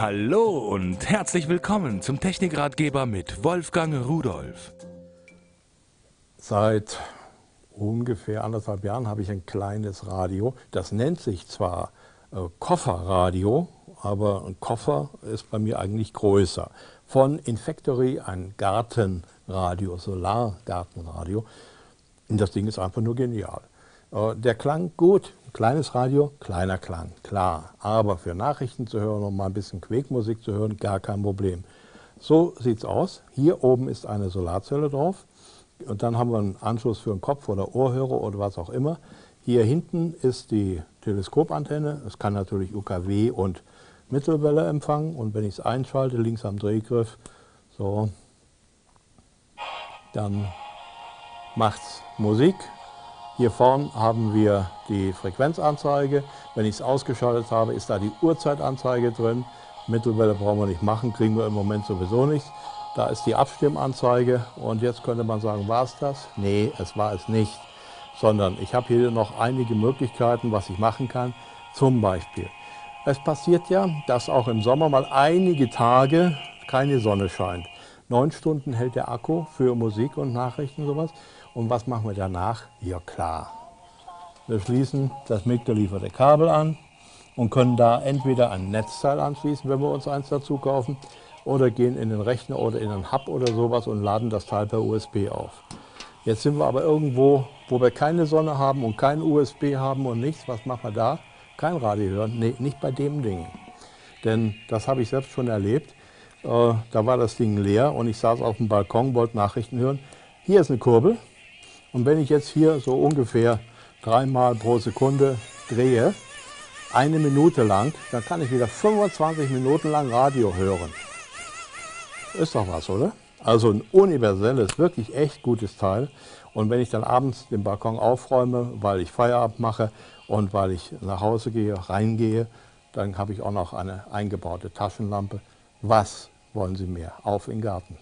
Hallo und herzlich willkommen zum Technikratgeber mit Wolfgang Rudolf. Seit ungefähr anderthalb Jahren habe ich ein kleines Radio. Das nennt sich zwar äh, Kofferradio, aber ein Koffer ist bei mir eigentlich größer. Von Infactory ein Gartenradio, Solargartenradio. Und das Ding ist einfach nur genial. Äh, der Klang gut, kleines Radio, kleiner Klang, klar. Aber für Nachrichten zu hören und mal ein bisschen Quäkmusik zu hören, gar kein Problem. So sieht es aus. Hier oben ist eine Solarzelle drauf. Und dann haben wir einen Anschluss für einen Kopf- oder Ohrhörer oder was auch immer. Hier hinten ist die Teleskopantenne. Es kann natürlich UKW und Mittelwelle empfangen. Und wenn ich es einschalte, links am Drehgriff, so, dann macht es Musik. Hier vorn haben wir die Frequenzanzeige. Wenn ich es ausgeschaltet habe, ist da die Uhrzeitanzeige drin. Mittelwelle brauchen wir nicht machen, kriegen wir im Moment sowieso nichts. Da ist die Abstimmanzeige und jetzt könnte man sagen, war es das? Nee, es war es nicht, sondern ich habe hier noch einige Möglichkeiten, was ich machen kann. Zum Beispiel, es passiert ja, dass auch im Sommer mal einige Tage keine Sonne scheint. Neun Stunden hält der Akku für Musik und Nachrichten und sowas. Und was machen wir danach? Ja klar, wir schließen das mitgelieferte Kabel an und können da entweder ein Netzteil anschließen, wenn wir uns eins dazu kaufen, oder gehen in den Rechner oder in einen Hub oder sowas und laden das Teil per USB auf. Jetzt sind wir aber irgendwo, wo wir keine Sonne haben und kein USB haben und nichts. Was machen wir da? Kein Radio hören? Nee, nicht bei dem Ding. Denn das habe ich selbst schon erlebt. Äh, da war das Ding leer und ich saß auf dem Balkon, wollte Nachrichten hören. Hier ist eine Kurbel und wenn ich jetzt hier so ungefähr dreimal pro Sekunde drehe, eine Minute lang, dann kann ich wieder 25 Minuten lang Radio hören. Ist doch was, oder? Also ein universelles, wirklich echt gutes Teil. Und wenn ich dann abends den Balkon aufräume, weil ich Feierabend mache und weil ich nach Hause gehe, reingehe, dann habe ich auch noch eine eingebaute Taschenlampe. Was wollen Sie mehr? Auf in den Garten.